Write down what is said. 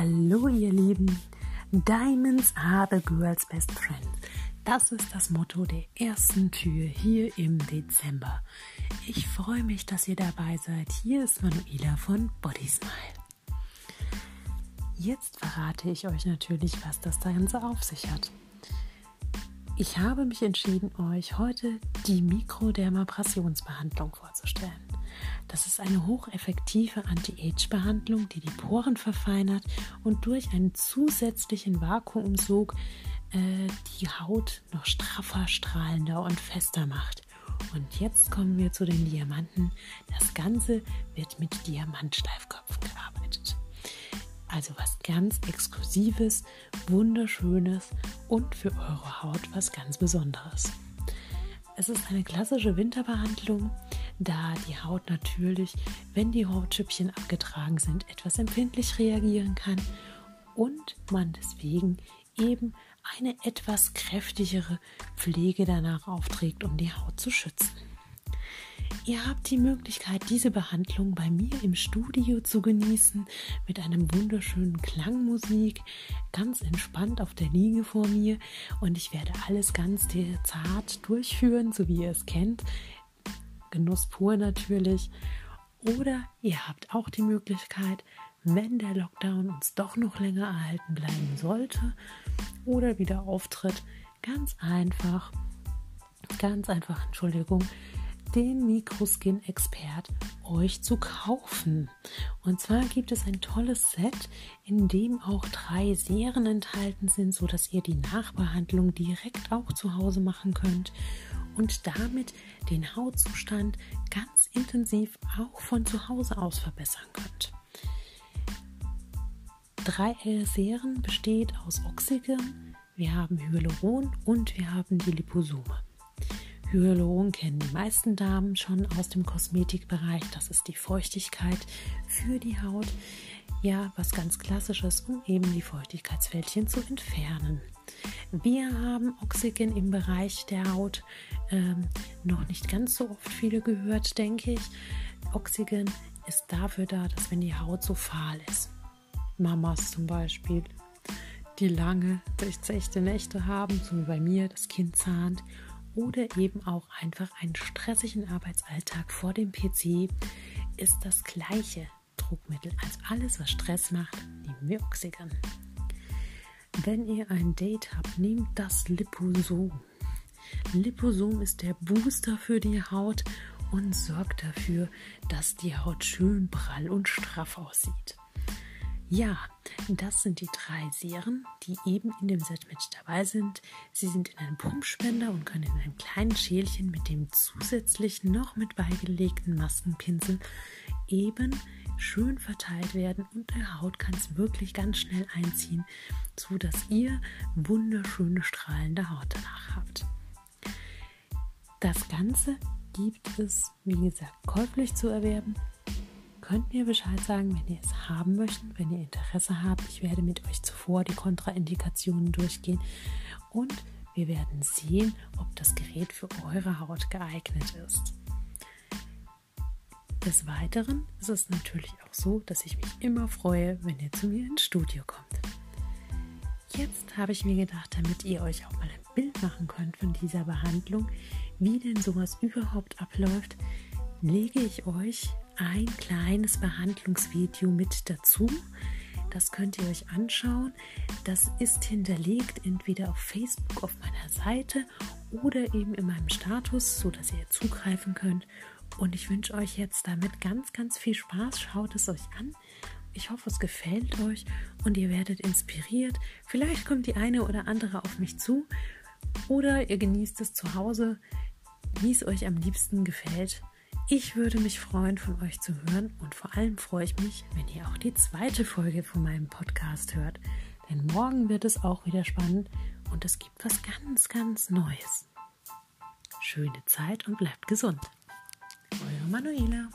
Hallo ihr Lieben, Diamonds are the girl's best friend. Das ist das Motto der ersten Tür hier im Dezember. Ich freue mich, dass ihr dabei seid. Hier ist Manuela von Body Smile. Jetzt verrate ich euch natürlich, was das Ganze auf sich hat. Ich habe mich entschieden, euch heute die Mikrodermabrasionsbehandlung vorzustellen. Das ist eine hocheffektive Anti-Age-Behandlung, die die Poren verfeinert und durch einen zusätzlichen Vakuumsog äh, die Haut noch straffer, strahlender und fester macht. Und jetzt kommen wir zu den Diamanten. Das Ganze wird mit Diamantschleifköpfen gearbeitet. Also was ganz Exklusives, Wunderschönes und für eure Haut was ganz Besonderes. Es ist eine klassische Winterbehandlung da die Haut natürlich, wenn die Hautschüppchen abgetragen sind, etwas empfindlich reagieren kann und man deswegen eben eine etwas kräftigere Pflege danach aufträgt, um die Haut zu schützen. Ihr habt die Möglichkeit, diese Behandlung bei mir im Studio zu genießen mit einem wunderschönen Klangmusik, ganz entspannt auf der Liege vor mir und ich werde alles ganz zart durchführen, so wie ihr es kennt. Genuss pur natürlich. Oder ihr habt auch die Möglichkeit, wenn der Lockdown uns doch noch länger erhalten bleiben sollte oder wieder auftritt, ganz einfach, ganz einfach, Entschuldigung, den Mikroskin Expert euch zu kaufen. Und zwar gibt es ein tolles Set, in dem auch drei Serien enthalten sind, so dass ihr die Nachbehandlung direkt auch zu Hause machen könnt und damit den Hautzustand ganz intensiv auch von zu Hause aus verbessern könnt. Drei Serien besteht aus Oxygen, wir haben Hyaluron und wir haben die Liposome. Hyaluron kennen die meisten Damen schon aus dem Kosmetikbereich. Das ist die Feuchtigkeit für die Haut. Ja, was ganz klassisches, um eben die Feuchtigkeitsfältchen zu entfernen. Wir haben Oxygen im Bereich der Haut ähm, noch nicht ganz so oft viele gehört, denke ich. Oxygen ist dafür da, dass wenn die Haut so fahl ist, Mamas zum Beispiel, die lange durchzechte Nächte haben, so wie bei mir, das Kind zahnt, oder eben auch einfach einen stressigen Arbeitsalltag vor dem PC, ist das gleiche Druckmittel als alles, was Stress macht, nehmen wir Oxygen. Wenn ihr ein Date habt, nehmt das Liposom. Liposom ist der Booster für die Haut und sorgt dafür, dass die Haut schön prall und straff aussieht. Ja, das sind die drei Serien, die eben in dem Set mit dabei sind. Sie sind in einem Pumpspender und können in einem kleinen Schälchen mit dem zusätzlich noch mit beigelegten Maskenpinsel eben schön verteilt werden und der Haut kann es wirklich ganz schnell einziehen, so dass ihr wunderschöne strahlende Haut danach habt. Das Ganze gibt es, wie gesagt, käuflich zu erwerben. Könnt mir Bescheid sagen, wenn ihr es haben möchtet, wenn ihr Interesse habt. Ich werde mit euch zuvor die Kontraindikationen durchgehen und wir werden sehen, ob das Gerät für eure Haut geeignet ist. Des Weiteren ist es natürlich auch so, dass ich mich immer freue, wenn ihr zu mir ins Studio kommt. Jetzt habe ich mir gedacht, damit ihr euch auch mal ein Bild machen könnt von dieser Behandlung, wie denn sowas überhaupt abläuft, lege ich euch ein kleines Behandlungsvideo mit dazu. Das könnt ihr euch anschauen. Das ist hinterlegt entweder auf Facebook auf meiner Seite oder eben in meinem Status, so dass ihr zugreifen könnt. Und ich wünsche euch jetzt damit ganz, ganz viel Spaß. Schaut es euch an. Ich hoffe, es gefällt euch und ihr werdet inspiriert. Vielleicht kommt die eine oder andere auf mich zu oder ihr genießt es zu Hause, wie es euch am liebsten gefällt. Ich würde mich freuen, von euch zu hören und vor allem freue ich mich, wenn ihr auch die zweite Folge von meinem Podcast hört. Denn morgen wird es auch wieder spannend und es gibt was ganz, ganz Neues. Schöne Zeit und bleibt gesund. Eure Manuela.